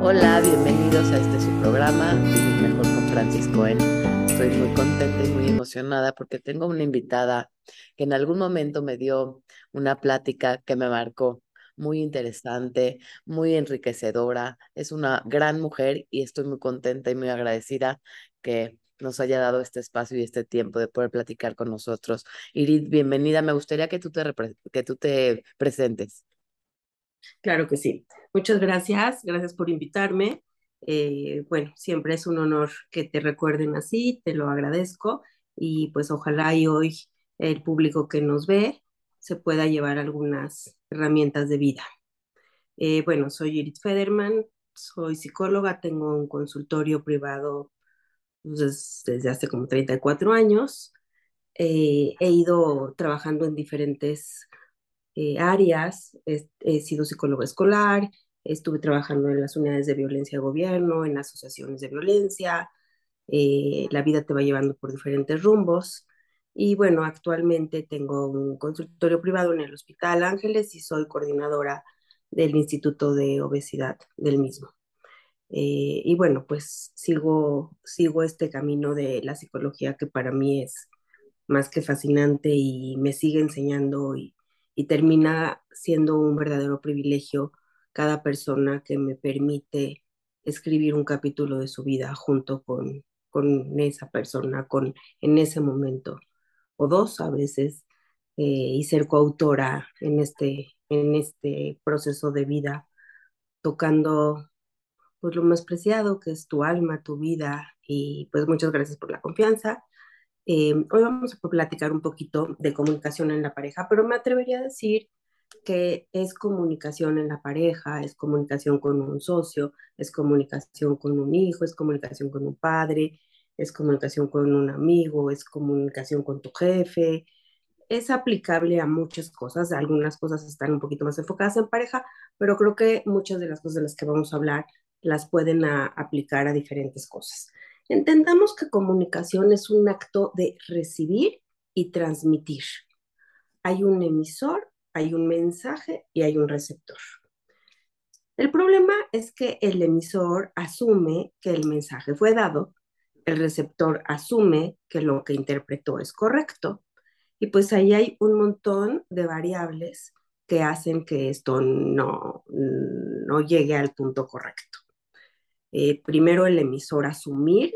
Hola, bienvenidos a este su programa, Vivir Mejor con Francis Cohen. Estoy muy contenta y muy emocionada porque tengo una invitada que en algún momento me dio una plática que me marcó muy interesante, muy enriquecedora. Es una gran mujer y estoy muy contenta y muy agradecida que nos haya dado este espacio y este tiempo de poder platicar con nosotros. Irid, bienvenida. Me gustaría que tú te, que tú te presentes. Claro que sí. Muchas gracias. Gracias por invitarme. Eh, bueno, siempre es un honor que te recuerden así, te lo agradezco y pues ojalá hoy el público que nos ve se pueda llevar algunas herramientas de vida. Eh, bueno, soy Irid Federman, soy psicóloga, tengo un consultorio privado pues, desde hace como 34 años. Eh, he ido trabajando en diferentes eh, áreas, he, sido psicóloga escolar, estuve trabajando en las unidades de violencia de gobierno, en asociaciones de violencia, la vida te va llevando por diferentes rumbos. Y bueno, actualmente tengo un consultorio privado en el Hospital Ángeles y soy coordinadora del Instituto de Obesidad del mismo. Eh, y bueno, pues sigo, sigo este camino de la psicología que para mí es más que fascinante y me sigue enseñando y, y termina siendo un verdadero privilegio cada persona que me permite escribir un capítulo de su vida junto con, con esa persona, con, en ese momento o dos a veces, eh, y ser coautora en este, en este proceso de vida, tocando pues lo más preciado que es tu alma, tu vida, y pues muchas gracias por la confianza. Eh, hoy vamos a platicar un poquito de comunicación en la pareja, pero me atrevería a decir que es comunicación en la pareja, es comunicación con un socio, es comunicación con un hijo, es comunicación con un padre, es comunicación con un amigo, es comunicación con tu jefe, es aplicable a muchas cosas, algunas cosas están un poquito más enfocadas en pareja, pero creo que muchas de las cosas de las que vamos a hablar las pueden aplicar a diferentes cosas. Entendamos que comunicación es un acto de recibir y transmitir. Hay un emisor, hay un mensaje y hay un receptor. El problema es que el emisor asume que el mensaje fue dado el receptor asume que lo que interpretó es correcto. Y pues ahí hay un montón de variables que hacen que esto no, no llegue al punto correcto. Eh, primero el emisor asumir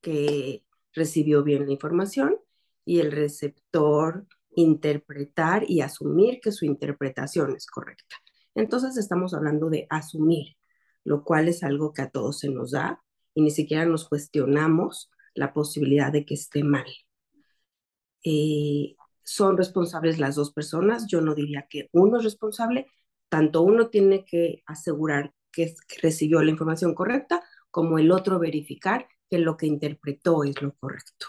que recibió bien la información y el receptor interpretar y asumir que su interpretación es correcta. Entonces estamos hablando de asumir, lo cual es algo que a todos se nos da y ni siquiera nos cuestionamos la posibilidad de que esté mal. Eh, son responsables las dos personas, yo no diría que uno es responsable, tanto uno tiene que asegurar que, recibió la información correcta, como el otro verificar que lo que interpretó es lo correcto.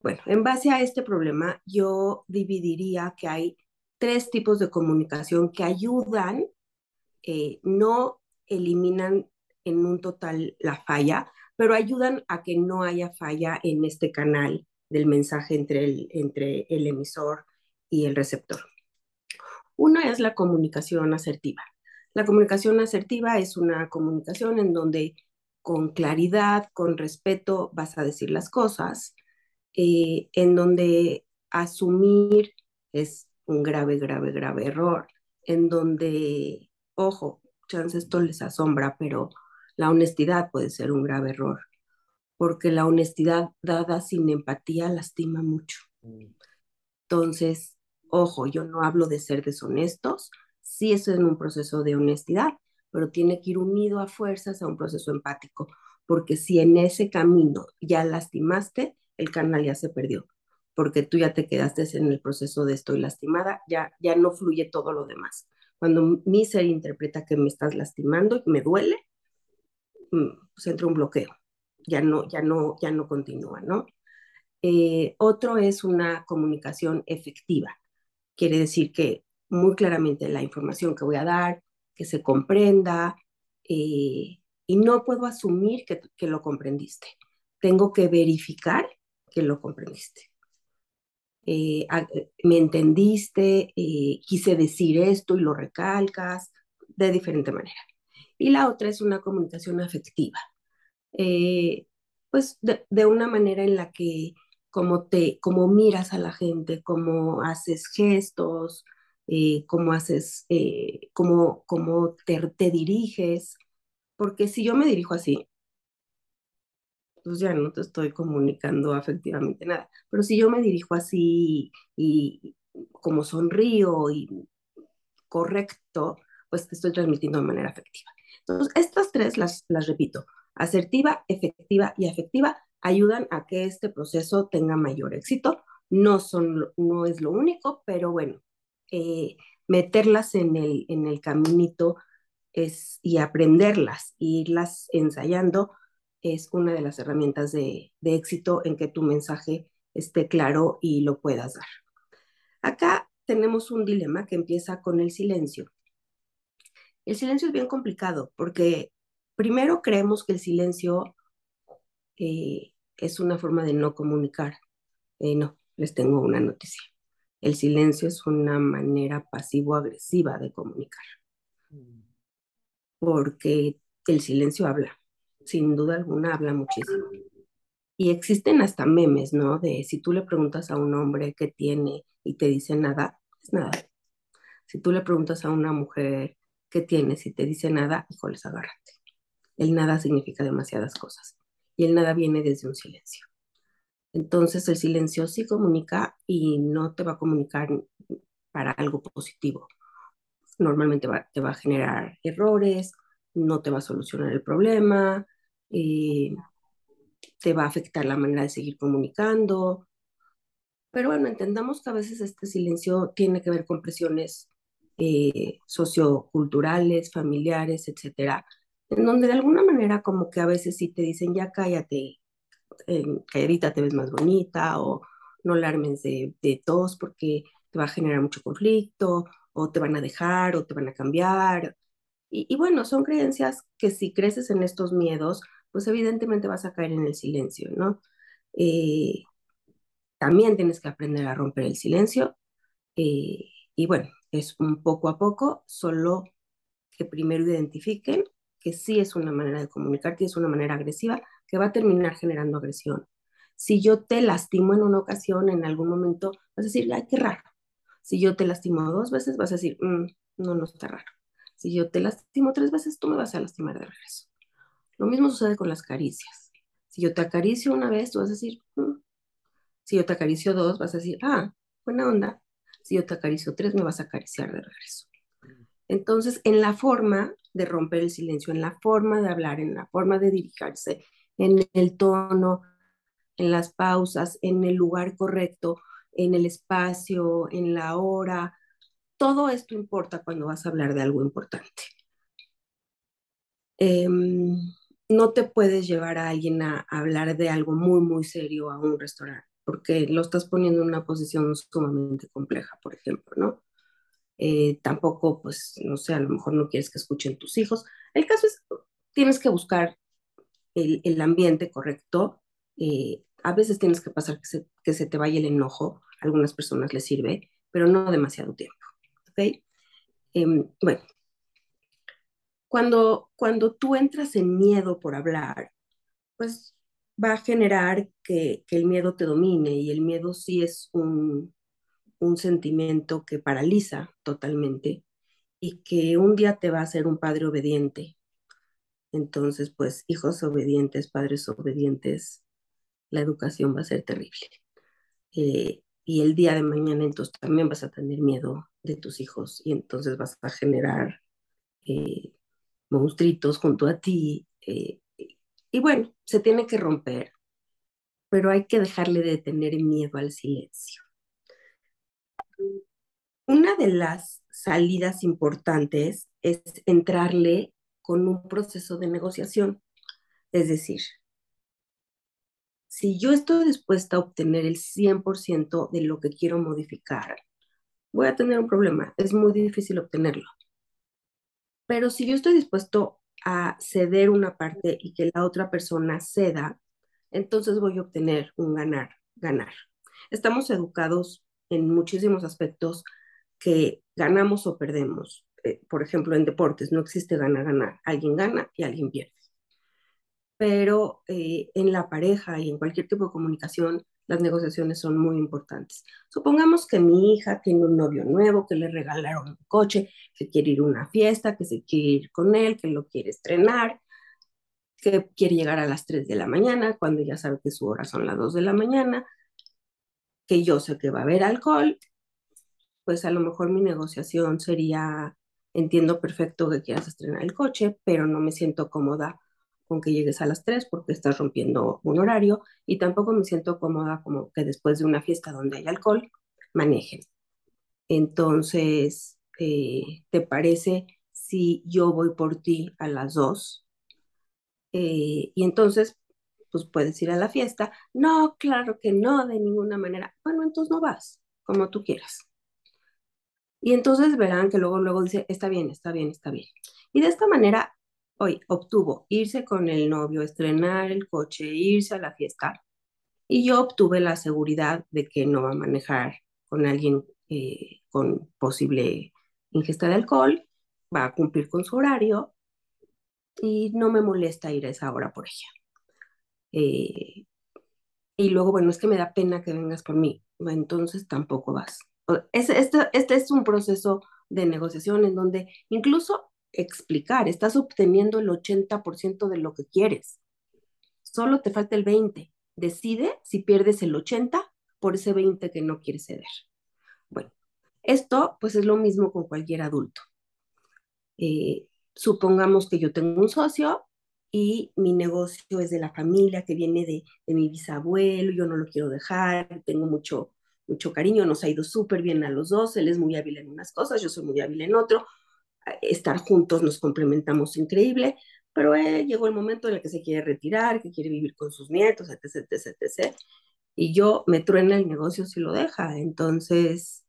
Bueno, en base a este problema, yo dividiría que hay tres tipos de comunicación que ayudan, eh, no eliminan en un total la falla, pero ayudan a que no haya falla en este canal del mensaje entre el, entre el emisor y el receptor. Una es la comunicación asertiva. La comunicación asertiva es una comunicación en donde con claridad, con respeto vas a decir las cosas, eh, en donde asumir es un grave, grave, grave error, en donde, ojo, chance esto les asombra, pero la honestidad puede ser un grave error, porque la honestidad dada sin empatía lastima mucho. Mm. Entonces, ojo, yo no hablo de ser deshonestos, sí eso es un proceso de honestidad, pero tiene que ir unido a fuerzas a un proceso empático, porque si en ese camino ya lastimaste, el canal ya se perdió, porque tú ya te quedaste en el proceso de estoy lastimada, ya, ya no fluye todo lo demás. Cuando mi ser interpreta que me estás lastimando y me duele, Mm, pues entra un bloqueo, ya no, ya no, ya no continúa, ¿no? Eh, otro es una comunicación efectiva. Quiere decir que muy claramente la información que voy a dar, que se comprenda, eh, y no puedo asumir que, que, lo comprendiste. Tengo que verificar que lo comprendiste. Eh, me entendiste, quise decir esto y lo recalcas de diferente manera. Y la otra es una comunicación afectiva, eh, pues de, de, una manera en la que como te, como miras a la gente, cómo haces gestos, eh, cómo haces, eh, cómo, cómo te, te diriges, porque si yo me dirijo así, pues ya no te estoy comunicando afectivamente nada. Pero si yo me dirijo así y, como sonrío y correcto, pues te estoy transmitiendo de manera afectiva. Entonces, estas tres las, las repito, asertiva, efectiva y afectiva, ayudan a que este proceso tenga mayor éxito. No, son, no es lo único, pero bueno, eh, meterlas en el, en el caminito es, y aprenderlas, e irlas ensayando, es una de las herramientas de, de éxito en que tu mensaje esté claro y lo puedas dar. Acá tenemos un dilema que empieza con el silencio. El silencio es bien complicado porque primero creemos que el silencio eh, es una forma de no comunicar. Eh, no, les tengo una noticia. El silencio es una manera pasivo-agresiva de comunicar. Porque el silencio habla sin duda alguna habla muchísimo. Y existen hasta memes, ¿no? De si tú le preguntas a un hombre qué tiene y te dice nada, es nada. Si tú le preguntas a una mujer qué tiene y te dice nada, híjoles, agárrate. El nada significa demasiadas cosas. Y el nada viene desde un silencio. Entonces el silencio sí comunica y no te va a comunicar para algo positivo. Normalmente te va a generar errores, no te va a solucionar el problema, eh, te va a afectar la manera de seguir comunicando. Pero bueno, entendamos que a veces este silencio tiene que ver con presiones eh, socioculturales, familiares, etcétera, en donde de alguna manera como que a veces sí te dicen ya cállate, eh, calladita te ves más bonita o no la armes de, de tos porque te va a generar mucho conflicto o te van a dejar o te van a cambiar. Y, y bueno, son creencias que si creces en estos miedos, pues evidentemente vas a caer en el silencio, ¿no? Eh, también tienes que aprender a romper el silencio. Eh, y bueno, es un poco a poco, solo que primero identifiquen que sí es una manera de comunicar, que es una manera agresiva, que va a terminar generando agresión. Si yo te lastimo en una ocasión, en algún momento, vas a decir, ay, qué raro. Si yo te lastimo dos veces, vas a decir, mm, no, no está raro. Si yo te lastimo tres veces, tú me vas a lastimar de regreso. Lo mismo sucede con las caricias. Si yo te acaricio una vez, tú vas a decir, mm". si yo te acaricio dos, vas a decir, ah, buena onda. Si yo te acaricio tres, me vas a acariciar de regreso. Entonces, en la forma de romper el silencio, en la forma de hablar, en la forma de dirigirse, en el tono, en las pausas, en el lugar correcto, en el espacio, en la hora, todo esto importa cuando vas a hablar de algo importante. Em, no te puedes llevar a alguien a, hablar de algo muy, muy serio a un restaurante, porque lo estás poniendo en una posición sumamente compleja, por ejemplo, ¿no? Eh, tampoco, pues, no sé, a lo mejor no quieres que escuchen tus hijos. El caso es, tienes que buscar el, ambiente correcto. Eh, a veces tienes que pasar que se, que se te vaya el enojo, a algunas personas les sirve, pero no demasiado tiempo, ¿ok? Em, bueno, cuando, cuando tú entras en miedo por hablar, pues va a generar que, que el miedo te domine y el miedo sí es un, un sentimiento que paraliza totalmente y que un día te va a hacer un padre obediente. Entonces, pues hijos obedientes, padres obedientes, la educación va a ser terrible. Eh, y el día de mañana entonces también vas a tener miedo de tus hijos y entonces vas a generar eh, monstruitos junto a ti. Eh, y bueno, se tiene que romper, pero hay que dejarle de tener miedo al silencio. Una de las salidas importantes es entrarle con un proceso de negociación. Es decir, si yo estoy dispuesta a obtener el 100% de lo que quiero modificar, voy a tener un problema. Es muy difícil obtenerlo. Pero si yo estoy dispuesto a ceder una parte y que la otra persona ceda, entonces voy a obtener un ganar, ganar. Estamos educados en muchísimos aspectos que ganamos o perdemos. Eh, por ejemplo, en deportes no existe gana-ganar, alguien gana y alguien pierde. Pero eh, en la pareja y en cualquier tipo de comunicación, las negociaciones son muy importantes. Supongamos que mi hija tiene un novio nuevo, que le regalaron un coche, que quiere ir a una fiesta, que se quiere ir con él, que lo quiere estrenar, que quiere llegar a las 3 de la mañana, cuando ya sabe que su hora son las 2 de la mañana, que yo sé que va a haber alcohol, pues a lo mejor mi negociación sería, entiendo perfecto que quieras estrenar el coche, pero no me siento cómoda con que llegues a las 3 porque estás rompiendo un horario y tampoco me siento cómoda como que después de una fiesta donde hay alcohol manejen. Entonces, eh, ¿te parece si yo voy por ti a las 2? Eh, y entonces, pues puedes ir a la fiesta. No, claro que no, de ninguna manera. Bueno, entonces no vas, como tú quieras. Y entonces verán que luego, luego dice, está bien, está bien, está bien. Y de esta manera, hoy obtuvo irse con el novio, estrenar el coche, irse a la fiesta. Y yo obtuve la seguridad de que no va a manejar con alguien eh, con posible ingesta de alcohol, va a cumplir con su horario y no me molesta ir a esa hora por ella. Eh, y luego, bueno, es que me da pena que vengas por mí, entonces tampoco vas. Este, este es un proceso de negociación en donde incluso explicar, estás obteniendo el 80% de lo que quieres, solo te falta el 20%. Decide si pierdes el 80% por ese 20% que no quieres ceder. Bueno, esto pues es lo mismo con cualquier adulto. Eh, supongamos que yo tengo un socio y mi negocio es de la familia que viene de, de mi bisabuelo, yo no lo quiero dejar, tengo mucho, mucho cariño, nos ha ido súper bien a los dos, él es muy hábil en unas cosas, yo soy muy hábil en otro, estar juntos nos complementamos increíble, pero eh, llegó el momento en el que se quiere retirar, que quiere vivir con sus nietos, etc., etc., etc., y yo me truena el negocio si lo deja, entonces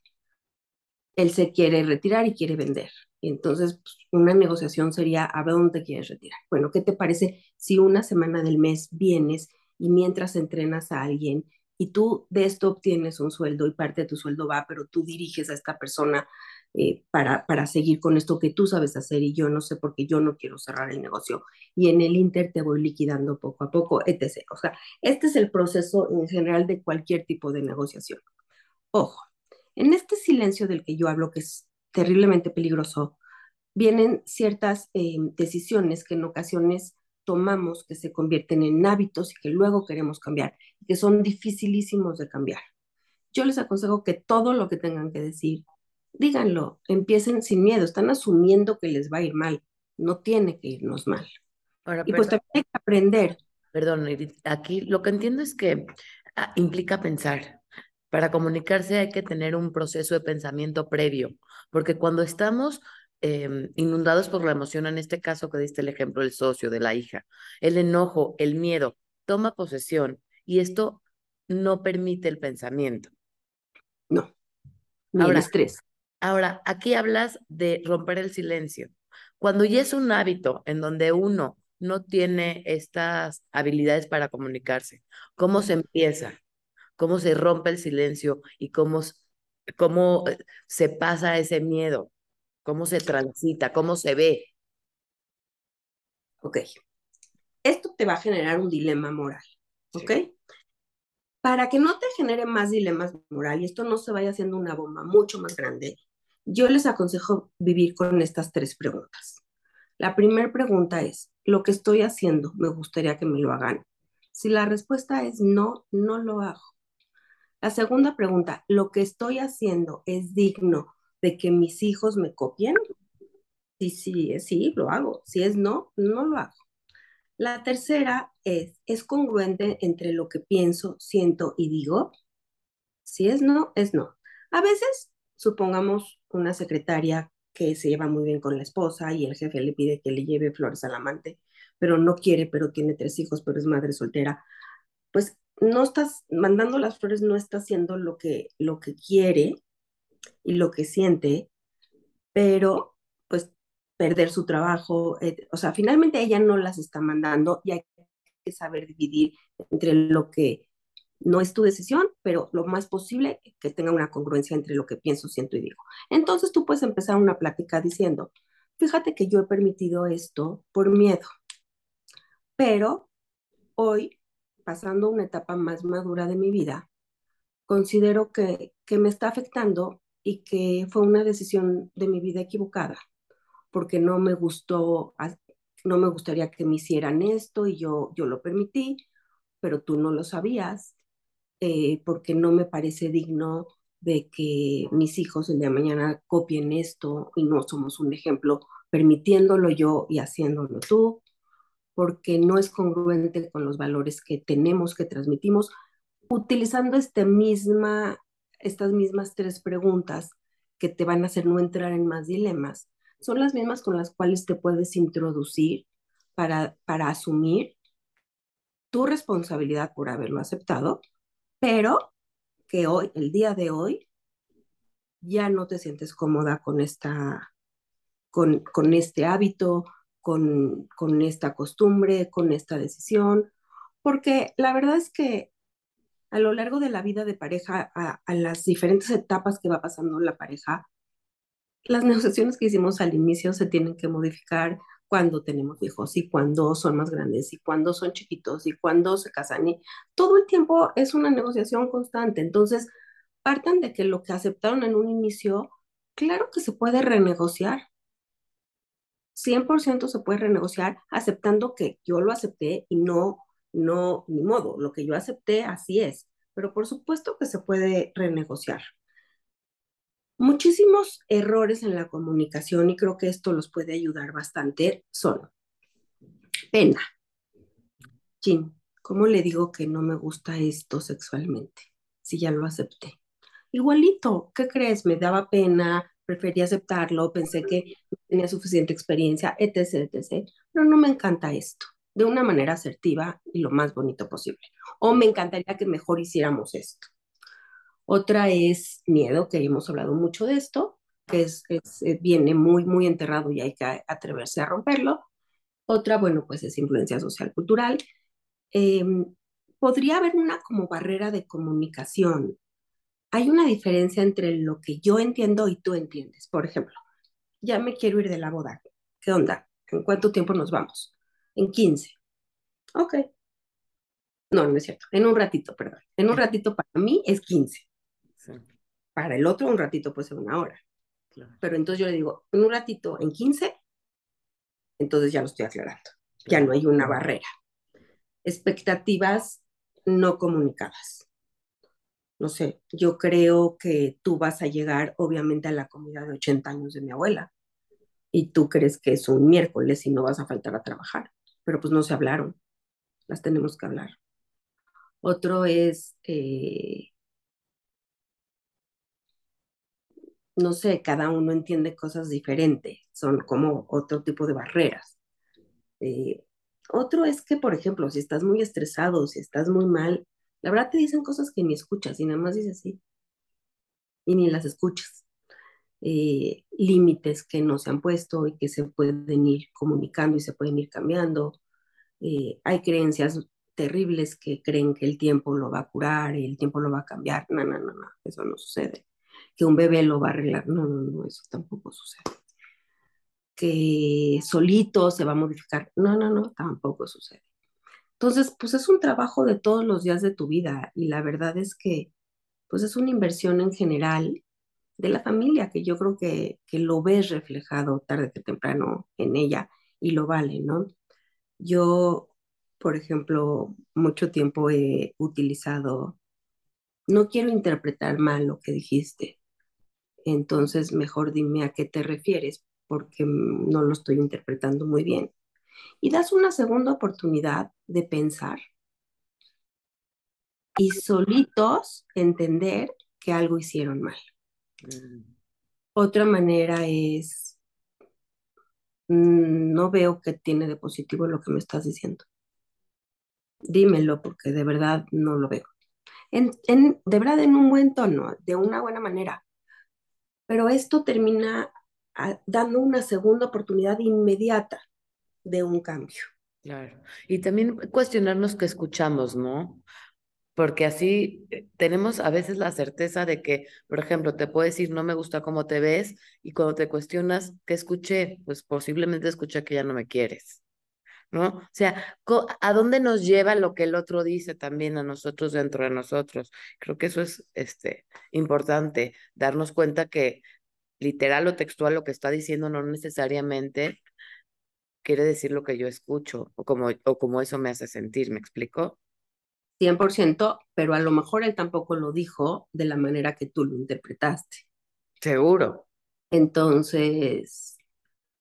él se quiere retirar y quiere vender. Entonces, pues, una negociación sería, a dónde quieres retirar. Bueno, ¿qué te parece si una semana del mes vienes y mientras entrenas a alguien y tú de esto obtienes un sueldo y parte de tu sueldo va, pero tú diriges a esta persona eh, para, para seguir con esto que tú sabes hacer y yo no sé porque yo no quiero cerrar el negocio y en el Inter te voy liquidando poco a poco, etc. O sea, este es el proceso en general de cualquier tipo de negociación. Ojo, en este silencio del que yo hablo, que es terriblemente peligroso, vienen ciertas eh, decisiones que en ocasiones tomamos que se convierten en hábitos y que luego queremos cambiar, que son dificilísimos de cambiar. Yo les aconsejo que todo lo que tengan que decir, díganlo, empiecen sin miedo, están asumiendo que les va a ir mal, no tiene que irnos mal. y pues también hay que aprender. Perdón, aquí lo que entiendo es que ah, implica pensar. Para comunicarse hay que tener un proceso de pensamiento previo, porque cuando estamos Em, inundados por la emoción, en este caso que diste el ejemplo del socio, de la hija, el enojo, el miedo, toma posesión y esto no permite el pensamiento. No, ni ahora, el estrés. Ahora, aquí hablas de romper el silencio. Cuando ya es un hábito en donde uno no tiene estas habilidades para comunicarse, ¿cómo se empieza? ¿Cómo se rompe el silencio y cómo, cómo eh, se pasa ese miedo? Cómo se transita, cómo se ve. Ok. Esto te va a generar un dilema moral, ¿ok? Para que no te genere más dilemas moral y esto no se vaya haciendo una bomba mucho más grande, yo les aconsejo vivir con estas tres preguntas. La primera pregunta es, ¿lo que estoy haciendo me gustaría que me lo hagan? Si la respuesta es no, no lo hago. La segunda pregunta, ¿lo que estoy haciendo es digno de que mis hijos me copien? Sí, sí, sí, lo hago. Si es no, no lo hago. La tercera es, ¿es congruente entre lo que pienso, siento y digo? Si es no, es no. A veces, supongamos una secretaria que se lleva muy bien con la esposa y el jefe le pide que le lleve flores al amante, pero no quiere, pero tiene tres hijos, pero es madre soltera, pues no estás mandando las flores, no está haciendo lo que, lo que quiere y lo que siente, pero pues perder su trabajo, o sea, finalmente ella no las está mandando y hay que saber dividir entre lo que No es tu decisión, pero lo más posible que tenga una congruencia entre lo que pienso, siento y digo. Entonces tú puedes empezar una plática diciendo, fíjate que yo he permitido esto por miedo, pero hoy, pasando una etapa más madura de mi vida, considero que, que me está afectando y que fue una decisión de mi vida equivocada, porque no me gustó, no me gustaría que me hicieran esto y yo, yo lo permití, pero tú no lo sabías, eh, porque no me parece digno de que mis hijos el día de mañana copien esto y no somos un ejemplo permitiéndolo yo y haciéndolo tú, porque no es congruente con los valores que tenemos, que transmitimos, utilizando este misma, estas mismas tres preguntas que te van a hacer no entrar en más dilemas, son las mismas con las cuales te puedes introducir para, para asumir tu responsabilidad por haberlo aceptado pero que hoy, el día de hoy, ya no te sientes cómoda con esta, con, con este hábito, con, con esta costumbre, con esta decisión, porque la verdad es que a lo largo de la vida de pareja, a, las diferentes etapas que va pasando la pareja, las negociaciones que hicimos al inicio se tienen que modificar cuando tenemos hijos y cuando son más grandes y cuando son chiquitos y cuando se casan. Y todo el tiempo es una negociación constante. Entonces, partan de que lo que aceptaron en un inicio, claro que se puede renegociar. 100% se puede renegociar aceptando que yo lo acepté y no, no, ni modo, lo que yo acepté así es. Pero por supuesto que se puede renegociar muchísimos errores en la comunicación y creo que esto los puede ayudar bastante son pena. Jim, ¿cómo le digo que no me gusta esto sexualmente? Si ya lo acepté. Igualito, ¿qué crees? Me daba pena, preferí aceptarlo, pensé que tenía suficiente experiencia, etc., etc. Pero no me encanta esto, de una manera asertiva y lo más bonito posible. O me encantaría que mejor hiciéramos esto. Otra es miedo, que hemos hablado mucho de esto, que es, eh, viene muy, muy enterrado y hay que atreverse a romperlo. Otra, bueno, pues es influencia social cultural. Em, podría haber una como barrera de comunicación. Hay una diferencia entre lo que yo entiendo y tú entiendes. Por ejemplo, ya me quiero ir de la boda. ¿Qué onda? ¿En cuánto tiempo nos vamos? En 15. Ok. No, no es cierto. En un ratito, perdón. En un ratito para mí es 15. Para el otro un ratito puede ser una hora. Pero entonces yo le digo, en un ratito, en 15, entonces ya lo estoy aclarando. Ya no hay una barrera. Expectativas no comunicadas. No sé, yo creo que tú vas a llegar obviamente a la comida de 80 años de mi abuela y tú crees que es un miércoles y no vas a faltar a trabajar, pero pues no se hablaron, las tenemos que hablar. Otro es eh, no sé, cada uno entiende cosas diferentes, son como otro tipo de barreras. Eh, otro es que, por ejemplo, si estás muy estresado, si estás muy mal, la verdad te dicen cosas que ni escuchas y nada más dices así y ni las escuchas. Eh, límites que no se han puesto y que se pueden ir comunicando y se pueden ir cambiando. Eh, hay creencias terribles que creen que el tiempo lo va a curar, el tiempo lo va a cambiar. No, no, no, no, eso no sucede que un bebé lo va a arreglar. No, no, no, eso tampoco sucede. Que solito se va a modificar. No, no, no, tampoco sucede. Entonces, pues es un trabajo de todos los días de tu vida y la verdad es que, pues es una inversión en general de la familia, que yo creo que, que lo ves reflejado tarde que temprano en ella y lo vale, ¿no? Yo, por ejemplo, mucho tiempo he utilizado, no quiero interpretar mal lo que dijiste, entonces mejor dime a qué te refieres, porque no lo estoy interpretando muy bien. Y das una segunda oportunidad de pensar y solitos entender que algo hicieron mal. Otra manera es, mm, no veo que tiene de positivo lo que me estás diciendo. Dímelo porque de verdad no lo veo. En, de verdad en un buen tono, de una buena manera pero esto termina ah, dando una segunda oportunidad inmediata de un cambio. Claro. Y también cuestionarnos qué escuchamos, ¿no? Porque así eh, tenemos a veces la certeza de que, por ejemplo, te puedo decir, no me gusta cómo te ves, y cuando te cuestionas, ¿qué escuché? Pues posiblemente escuché que ya no me quieres. ¿No? O sea, ¿a dónde nos lleva lo que el otro dice también a nosotros dentro de nosotros? Creo que eso es este, importante, darnos cuenta que literal o textual lo que está diciendo no necesariamente quiere decir lo que yo escucho o como, o como eso me hace sentir, ¿me explico? 100%, pero a lo mejor él tampoco lo dijo de la manera que tú lo interpretaste. Seguro. Entonces,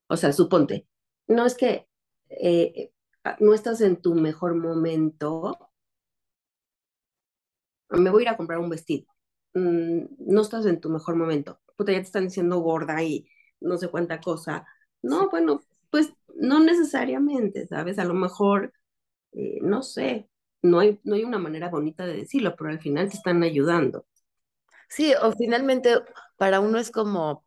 o sea, suponte, no es que eh, no estás en tu mejor momento, me voy a ir a comprar un vestido, mm, no estás en tu mejor momento, puta, ya te están diciendo gorda y no sé cuánta cosa. No, bueno, pues no necesariamente, ¿sabes? A lo mejor, eh, no sé, no hay, no hay una manera bonita de decirlo, pero al final te están ayudando. Sí, o finalmente para uno es como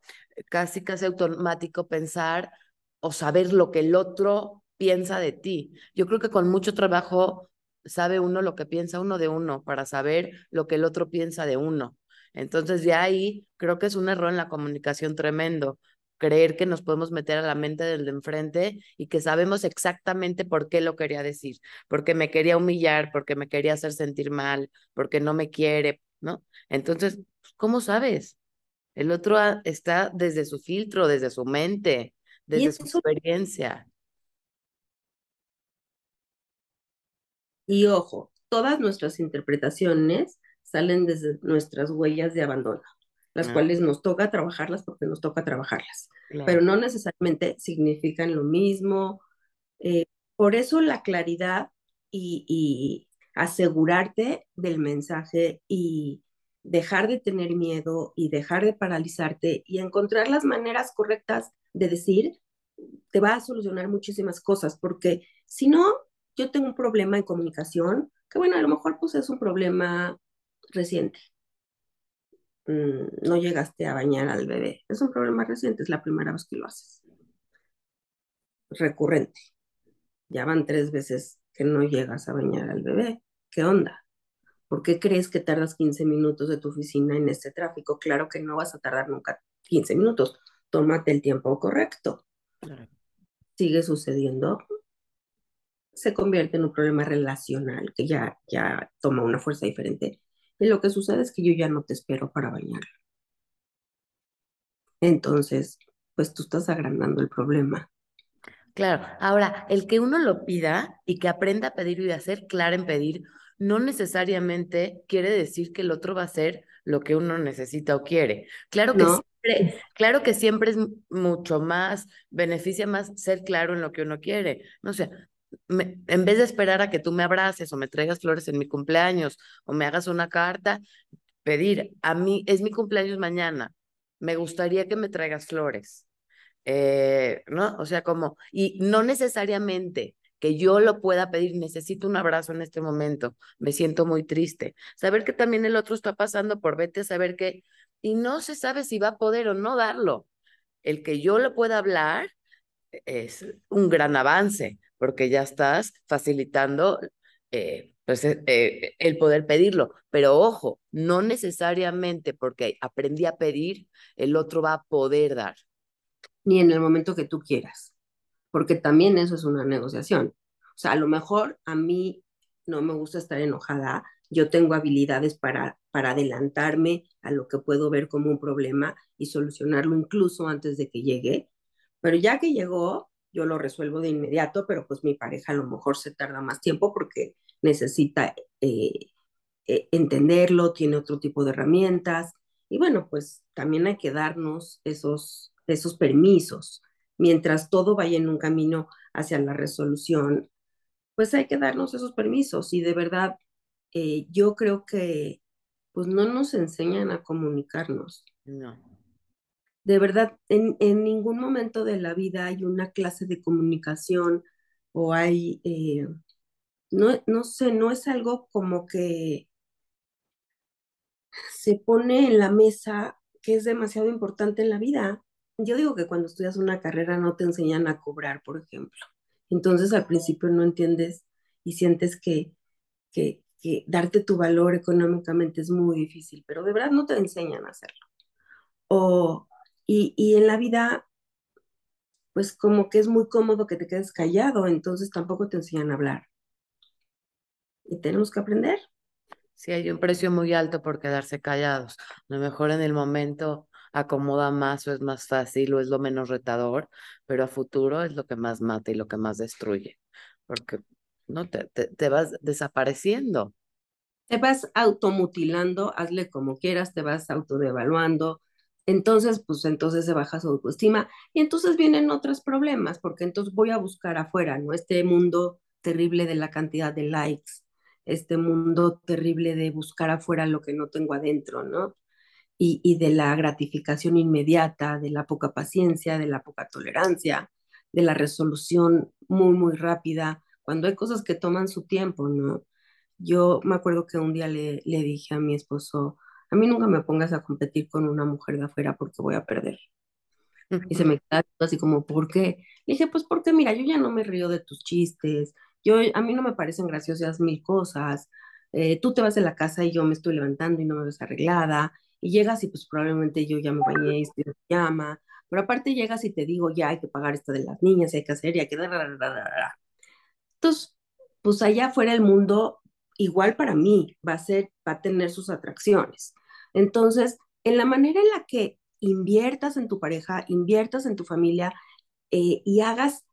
casi casi automático pensar o saber lo que el otro piensa de ti. Yo creo que con mucho trabajo sabe uno lo que piensa uno de uno para saber lo que el otro piensa de uno. Entonces, de ahí creo que es un error en la comunicación tremendo, creer que nos podemos meter a la mente del de enfrente y que sabemos exactamente por qué lo quería decir, porque me quería humillar, porque me quería hacer sentir mal, porque no me quiere, ¿no? Entonces, ¿cómo sabes? El otro está desde su filtro, desde su mente, desde su experiencia. Y ojo, todas nuestras interpretaciones salen desde nuestras huellas de abandono las cuales nos toca trabajarlas porque nos toca trabajarlas, pero no necesariamente significan lo mismo. Eh, por eso la claridad y, y, asegurarte del mensaje y dejar de tener miedo y dejar de paralizarte y encontrar las maneras correctas de decir, te va a solucionar muchísimas cosas, porque si no, yo tengo un problema en comunicación, que bueno, a lo mejor pues es un problema reciente, Mm, no llegaste a bañar al bebé. Es un problema reciente, es la primera vez que lo haces. Recurrente. Ya van tres veces que no llegas a bañar al bebé. ¿Qué onda? ¿Por qué crees que tardas 15 minutos de tu oficina en este tráfico? Claro que no vas a tardar nunca 15 minutos. Tómate el tiempo correcto. Sigue sucediendo. Se convierte en un problema relacional que ya, ya toma una fuerza diferente y lo que sucede es que yo ya no te espero para bañarlo. Entonces, pues tú estás agrandando el problema. Claro, ahora, el que uno lo pida y que aprenda a pedir y a ser clara en pedir, no necesariamente quiere decir que el otro va a hacer lo que uno necesita o quiere. Claro que siempre, claro que siempre es mucho más, beneficia más ser claro en lo que uno quiere. No sé, en vez de esperar a que tú me abraces o me traigas flores en mi cumpleaños o me hagas una carta, pedir, a mí es mi cumpleaños mañana, me gustaría que me traigas flores. Eh, ¿No? O sea, como, y no necesariamente que yo lo pueda pedir, necesito un abrazo en este momento, me siento muy triste. Saber que también el otro está pasando por vete saber que, y no se sabe si va a poder o no darlo. El que yo lo pueda hablar es un gran avance, porque ya estás facilitando eh, pues, eh, eh, el poder pedirlo. Pero ojo, no necesariamente porque aprendí a pedir, el otro va a poder dar. Ni en el momento que tú quieras, porque también eso es una negociación. O sea, a lo mejor a mí no me gusta estar enojada, yo tengo habilidades para, para adelantarme a lo que puedo ver como un problema y solucionarlo incluso antes de que llegue, pero ya que llegó, yo lo resuelvo de inmediato, pero pues mi pareja a lo mejor se tarda más tiempo porque necesita eh, eh, entenderlo, tiene otro tipo de herramientas. Y bueno, pues también hay que darnos esos, esos permisos. Mientras todo vaya en un camino hacia la resolución, pues hay que darnos esos permisos. Y de verdad, eh, yo creo que pues no nos enseñan a comunicarnos. No de verdad, en, ningún momento de la vida hay una clase de comunicación o hay, eh, no, no sé, no es algo como que se pone en la mesa que es demasiado importante en la vida. Yo digo que cuando estudias una carrera no te enseñan a cobrar, por ejemplo. Entonces al principio no entiendes y sientes que, que, que darte tu valor económicamente es muy difícil, pero de verdad no te enseñan a hacerlo. O, y, y en la vida, pues como que es muy cómodo que te quedes callado, entonces tampoco te enseñan a hablar. Y tenemos que aprender. Sí, hay un precio muy alto por quedarse callados. A lo mejor en el momento acomoda más o es más fácil o es lo menos retador, pero a futuro es lo que más mata y lo que más destruye, porque no te, te, te vas desapareciendo. Te vas automutilando, hazle como quieras, te vas autodevaluando. Entonces, pues entonces se baja su autoestima y entonces vienen otros problemas, porque entonces voy a buscar afuera, ¿no? Este mundo terrible de la cantidad de likes, este mundo terrible de buscar afuera lo que no tengo adentro, ¿no? Y, y de la gratificación inmediata, de la poca paciencia, de la poca tolerancia, de la resolución muy, muy rápida, cuando hay cosas que toman su tiempo, ¿no? Yo me acuerdo que un día le, le dije a mi esposo, a mí nunca me pongas a competir con una mujer de afuera porque voy a perder. Y se me quedó así como, ¿por qué? Le dije, pues porque mira, yo ya no me río de tus chistes, yo, a mí no me parecen graciosas mil cosas, eh, tú te vas de la casa y yo me estoy levantando y no me ves arreglada, y llegas y pues probablemente yo ya me bañé y estoy en pijama, pero aparte llegas y te digo, ya hay que pagar esto de las niñas, hay que hacer, y hay que... Entonces, pues allá afuera el mundo, igual para mí, va a ser, va a tener sus atracciones. Entonces, en la manera en la que inviertas en tu pareja, inviertas en tu familia eh, y hagas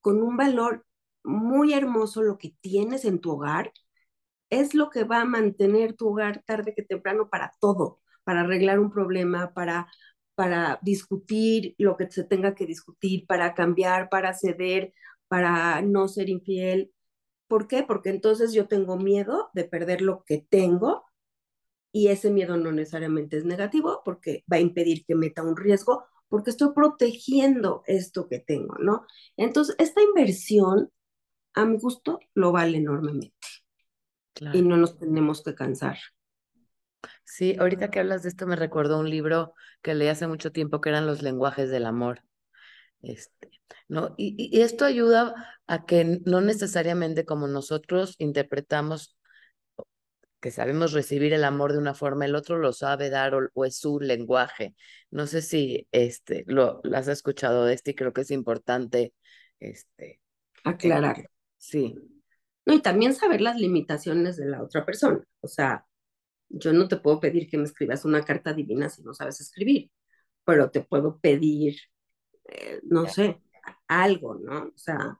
con un valor muy hermoso lo que tienes en tu hogar, es lo que va a mantener tu hogar tarde que temprano para todo, para arreglar un problema, para, para discutir lo que se tenga que discutir, para cambiar, para ceder, para no ser infiel. ¿Por qué? Porque entonces yo tengo miedo de perder lo que tengo y ese miedo no necesariamente es negativo porque va a impedir que meta un riesgo porque estoy protegiendo esto que tengo, ¿no? Entonces, esta inversión, a mi gusto, lo vale enormemente. Claro. Y no nos tenemos que cansar. Sí, ahorita que hablas de esto me recordó un libro que leí hace mucho tiempo que eran Los lenguajes del amor. Este, ¿no? Y, y, esto ayuda a que no necesariamente como nosotros interpretamos que sabemos recibir el amor de una forma, el otro lo sabe dar o, o es su lenguaje. No sé si este, lo, lo, has escuchado de este y creo que es importante este. Eh, sí. No, y también saber las limitaciones de la otra persona. O sea, yo no te puedo pedir que me escribas una carta divina si no sabes escribir, pero te puedo pedir, eh, no sé, algo, ¿no? O sea,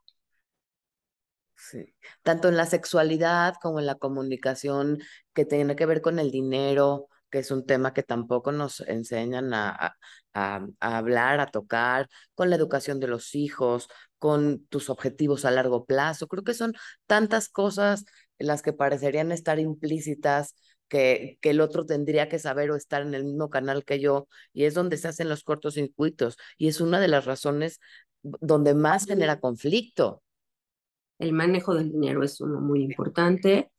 Sí. Tanto en la sexualidad como en la comunicación que tiene que ver con el dinero, que es un tema que tampoco nos enseñan a, a, a, hablar, a tocar, con la educación de los hijos, con tus objetivos a largo plazo. Creo que son tantas cosas las que parecerían estar implícitas que, que el otro tendría que saber o estar en el mismo canal que yo, y es donde se hacen los cortocircuitos, y es una de las razones donde más genera conflicto. El manejo del dinero es uno muy importante.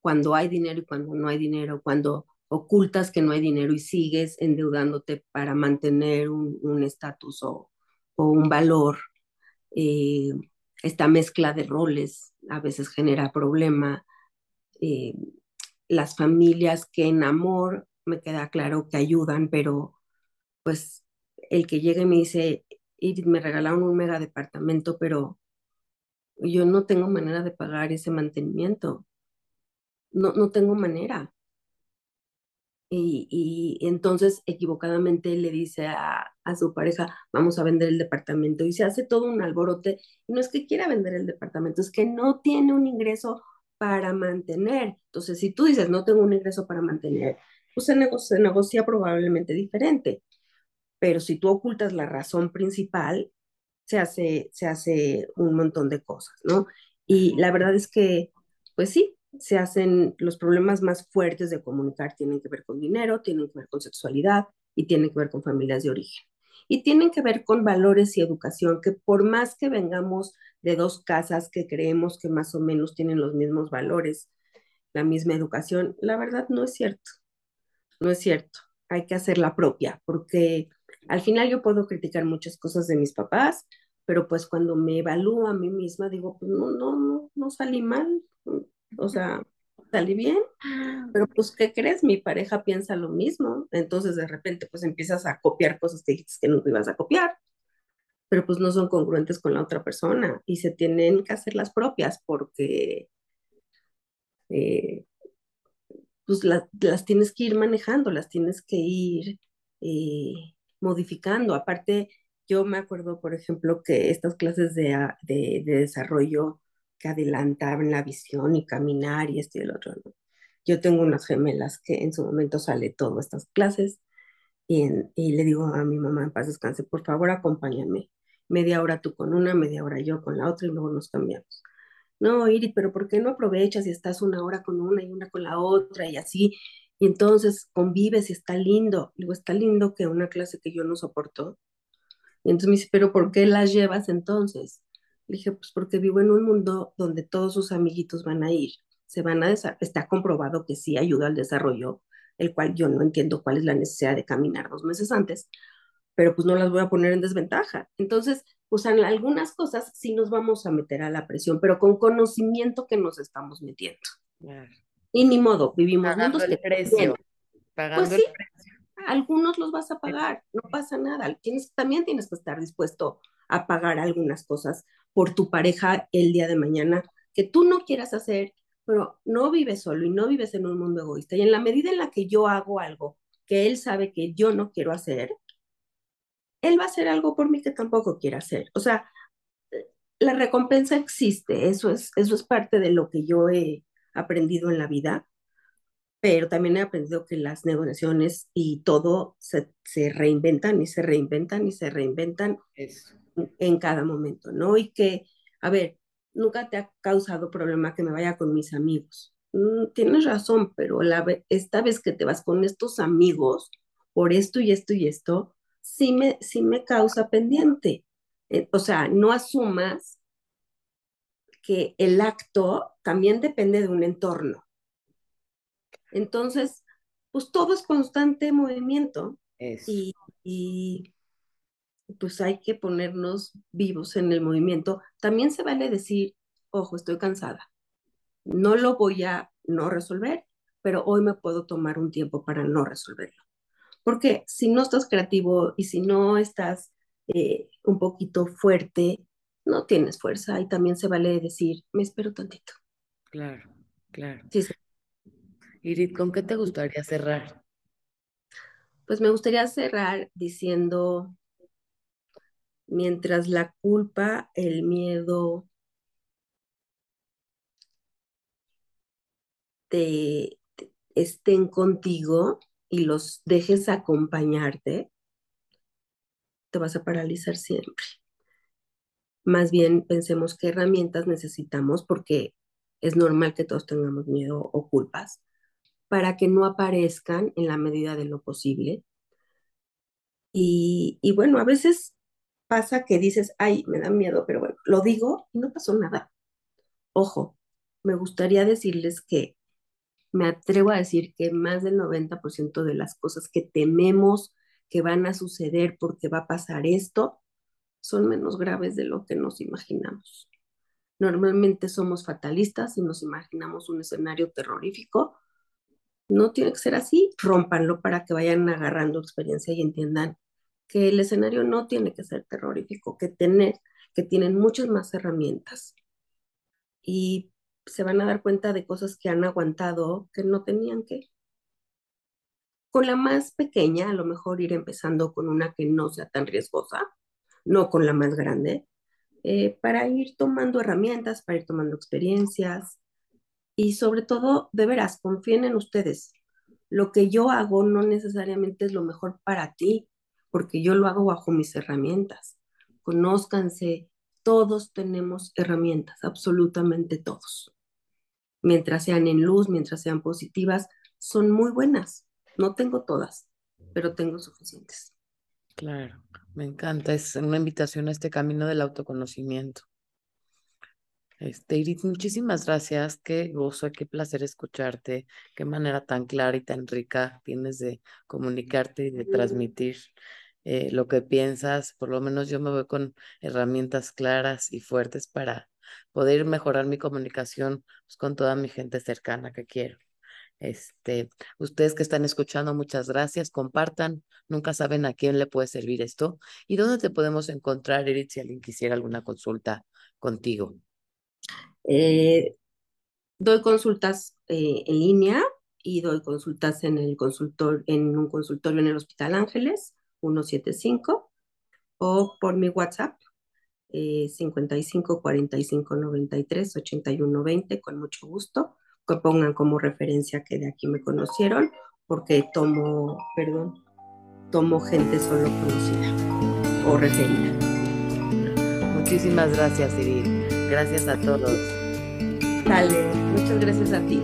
Cuando hay dinero y cuando no hay dinero, cuando ocultas que no hay dinero y sigues endeudándote para mantener un estatus o, o, un valor, eh, esta mezcla de roles a veces genera problema. Eh, las familias que en amor me queda claro que ayudan, pero pues el que llegue y me dice, me regalaron un mega departamento, pero yo no tengo manera de pagar ese mantenimiento. No, no tengo manera. Y, y, entonces equivocadamente le dice a, a, su pareja, vamos a vender el departamento y se hace todo un alborote. Y no es que quiera vender el departamento, es que no tiene un ingreso para mantener. Entonces, si tú dices, no tengo un ingreso para mantener, pues se negocia, se negocia probablemente diferente. Pero si tú ocultas la razón principal, se hace, se hace un montón de cosas, ¿no? Y la verdad es que, pues sí, se hacen los problemas más fuertes de comunicar, tienen que ver con dinero, tienen que ver con sexualidad y tienen que ver con familias de origen. Y tienen que ver con valores y educación, que por más que vengamos de dos casas que creemos que más o menos tienen los mismos valores, la misma educación, la verdad no es cierto. No es cierto. Hay que hacer la propia, porque al final yo puedo criticar muchas cosas de mis papás, pero pues cuando me evalúo a mí misma digo, pues no, no, no, no salí mal. O sea, salí bien, pero pues, ¿qué crees? Mi pareja piensa lo mismo, entonces de repente pues empiezas a copiar cosas que dijiste que nunca ibas a copiar, pero pues no son congruentes con la otra persona y se tienen que hacer las propias porque eh, pues las tienes que ir manejando, las tienes que ir eh, modificando. Aparte, yo me acuerdo, por ejemplo, que estas clases de, de, desarrollo que adelantaban la visión y caminar y esto y el otro, Yo tengo unas gemelas que en su momento sale todas estas clases y, y le digo a mi mamá, en paz descanse, por favor acompáñame. Media hora tú con una, media hora yo con la otra y luego nos cambiamos no, Iri, pero ¿por qué no aprovechas y estás una hora con una y una con la otra y así? Y entonces convives y está lindo. Digo, está lindo que una clase que yo no soporto. Y entonces me dice, pero ¿por qué las llevas entonces? Le dije, pues porque vivo en un mundo donde todos sus amiguitos van a ir, se van a está comprobado que sí ayuda al desarrollo, el cual yo no entiendo cuál es la necesidad de caminar dos meses antes, pero pues no las voy a poner en desventaja. Entonces, pues en algunas cosas sí nos vamos a meter a la presión, pero con conocimiento que nos estamos metiendo. Y ni modo, vivimos pagando mundos el precio. Pagando pues sí, el precio. algunos los vas a pagar, no pasa nada. Tienes, también tienes que estar dispuesto a pagar algunas cosas por tu pareja el día de mañana que tú no quieras hacer, pero no vives solo y no vives en un mundo egoísta. Y en la medida en la que yo hago algo que él sabe que yo no quiero hacer, él va a hacer algo por mí que tampoco quiere hacer. O sea, la recompensa existe, eso es, eso es parte de lo que yo he aprendido en la vida, pero también he aprendido que las negociaciones y todo se, se reinventan y se reinventan y se reinventan en cada momento, ¿no? Y que, a ver, nunca te ha causado problema que me vaya con mis amigos. Mm, tienes razón, pero la, esta vez que te vas con estos amigos por esto y esto y esto, sí me, sí me causa pendiente. Eh, o sea, no asumas que el acto también depende de un entorno. Entonces, pues todo es constante movimiento y, y, pues hay que ponernos vivos en el movimiento. También se vale decir, ojo, estoy cansada, no lo voy a no resolver, pero hoy me puedo tomar un tiempo para no resolverlo. Porque si no estás creativo y si no estás eh, un poquito fuerte, no tienes fuerza y también se vale decir, me espero tantito. Claro, claro. Sí, Irit, ¿con qué te gustaría cerrar? Pues me gustaría cerrar diciendo, mientras la culpa, el miedo estén contigo, y los dejes acompañarte, te vas a paralizar siempre. Más bien pensemos qué herramientas necesitamos porque es normal que todos tengamos miedo o culpas para que no aparezcan en la medida de lo posible. Y, bueno, a veces pasa que dices, ay, me da miedo, pero bueno, lo digo y no pasó nada. Ojo, me gustaría decirles que me atrevo a decir que más del 90% de las cosas que tememos que van a suceder porque va a pasar esto son menos graves de lo que nos imaginamos. Normalmente somos fatalistas y nos imaginamos un escenario terrorífico. No tiene que ser así, rompanlo para que vayan agarrando experiencia y entiendan que el escenario no tiene que ser terrorífico, que, tener, que tienen muchas más herramientas. Y se van a dar cuenta de cosas que han aguantado que no tenían que. Con la más pequeña, a lo mejor ir empezando con una que no sea tan riesgosa, no con la más grande, eh, para ir tomando herramientas, para ir tomando experiencias y sobre todo, de veras, confíen en ustedes. Lo que yo hago no necesariamente es lo mejor para ti, porque yo lo hago bajo mis herramientas. Conózcanse, todos tenemos herramientas, absolutamente todos. Mientras sean en luz, mientras sean positivas, son muy buenas. No tengo todas, pero tengo suficientes. Claro, me encanta. Es una invitación a este camino del autoconocimiento. Este, Iris, muchísimas gracias. Qué gozo, qué placer escucharte. Qué manera tan clara y tan rica tienes de comunicarte y de transmitir eh, lo que piensas. Por lo menos yo me voy con herramientas claras y fuertes para poder mejorar mi comunicación pues, con toda mi gente cercana que quiero. Este, ustedes que están escuchando, muchas gracias. Compartan. Nunca saben a quién le puede servir esto. ¿Y dónde te podemos encontrar, Edith, si alguien quisiera alguna consulta contigo? Eh, doy consultas eh, en línea y doy consultas en el consultor, en un consultorio en el Hospital Ángeles, 175, o por mi WhatsApp, eh, 55 45 93 81 20, con mucho gusto que pongan como referencia que de aquí me conocieron, porque tomo, perdón, tomo gente solo conocida o referida. Muchísimas gracias, Iril. Gracias a todos. Dale, muchas gracias a ti.